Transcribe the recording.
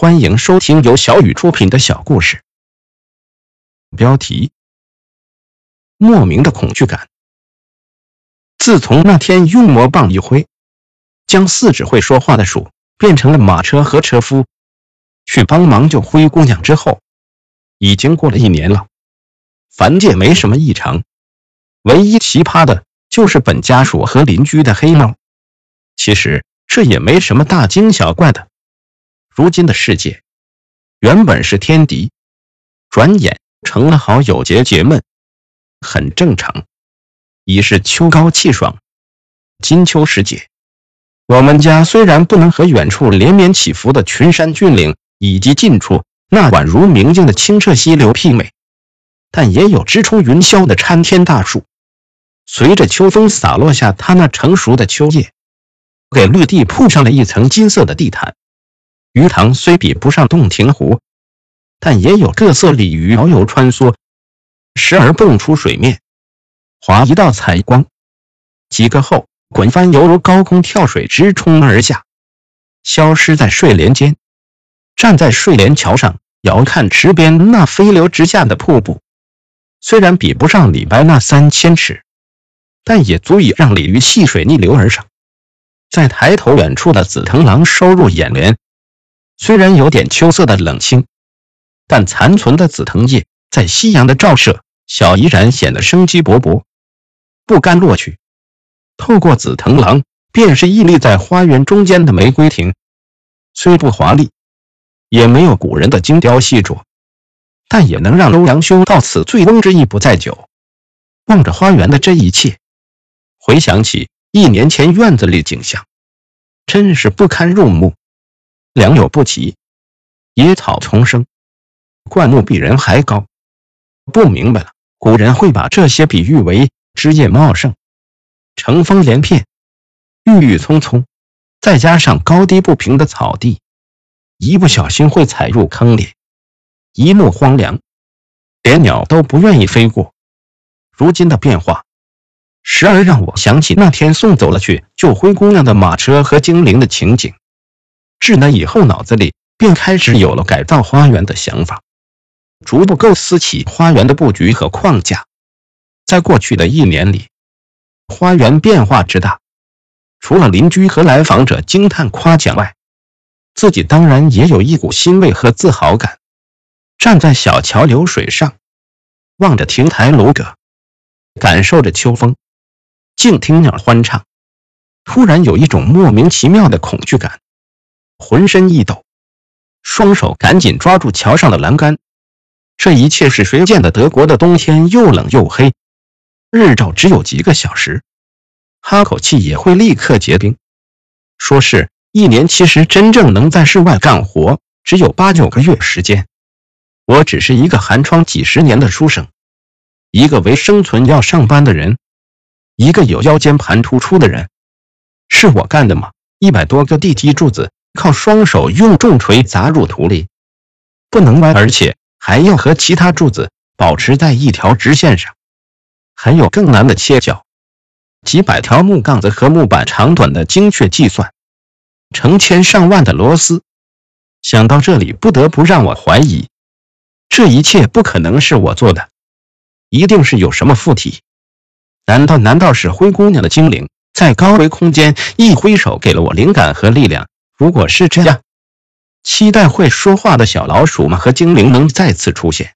欢迎收听由小雨出品的小故事。标题：莫名的恐惧感。自从那天用魔棒一挥，将四只会说话的鼠变成了马车和车夫，去帮忙救灰姑娘之后，已经过了一年了。凡界没什么异常，唯一奇葩的就是本家属和邻居的黑猫。其实这也没什么大惊小怪的。如今的世界，原本是天敌，转眼成了好友结结闷，很正常。已是秋高气爽，金秋时节，我们家虽然不能和远处连绵起伏的群山峻岭以及近处那宛如明镜的清澈溪流媲美，但也有直冲云霄的参天大树。随着秋风洒落下它那成熟的秋叶，给绿地铺上了一层金色的地毯。鱼塘虽比不上洞庭湖，但也有各色鲤鱼遨游穿梭，时而蹦出水面，划一道彩光，几个后滚翻，犹如高空跳水，直冲而下，消失在睡莲间。站在睡莲桥上，遥看池边那飞流直下的瀑布，虽然比不上李白那三千尺，但也足以让鲤鱼戏水逆流而上。再抬头，远处的紫藤廊收入眼帘。虽然有点秋色的冷清，但残存的紫藤叶在夕阳的照射下依然显得生机勃勃，不甘落去。透过紫藤廊，便是屹立在花园中间的玫瑰亭，虽不华丽，也没有古人的精雕细琢，但也能让欧阳修到此醉翁之意不在酒。望着花园的这一切，回想起一年前院子里景象，真是不堪入目。良莠不齐，野草丛生，灌木比人还高。不明白了，古人会把这些比喻为枝叶茂盛、乘风连片、郁郁葱葱，再加上高低不平的草地，一不小心会踩入坑里，一目荒凉，连鸟都不愿意飞过。如今的变化，时而让我想起那天送走了去救灰姑娘的马车和精灵的情景。自那以后，脑子里便开始有了改造花园的想法，逐步构思起花园的布局和框架。在过去的一年里，花园变化之大，除了邻居和来访者惊叹夸奖外，自己当然也有一股欣慰和自豪感。站在小桥流水上，望着亭台楼阁，感受着秋风，静听鸟欢唱，突然有一种莫名其妙的恐惧感。浑身一抖，双手赶紧抓住桥上的栏杆。这一切是谁见的？德国的冬天又冷又黑，日照只有几个小时，哈口气也会立刻结冰。说是一年，其实真正能在室外干活只有八九个月时间。我只是一个寒窗几十年的书生，一个为生存要上班的人，一个有腰间盘突出的人，是我干的吗？一百多个地基柱子。靠双手用重锤砸入土里，不能歪，而且还要和其他柱子保持在一条直线上。还有更难的切角，几百条木杠子和木板长短的精确计算，成千上万的螺丝。想到这里，不得不让我怀疑，这一切不可能是我做的，一定是有什么附体。难道难道是灰姑娘的精灵在高维空间一挥手，给了我灵感和力量？如果是这样，期待会说话的小老鼠们和精灵能再次出现。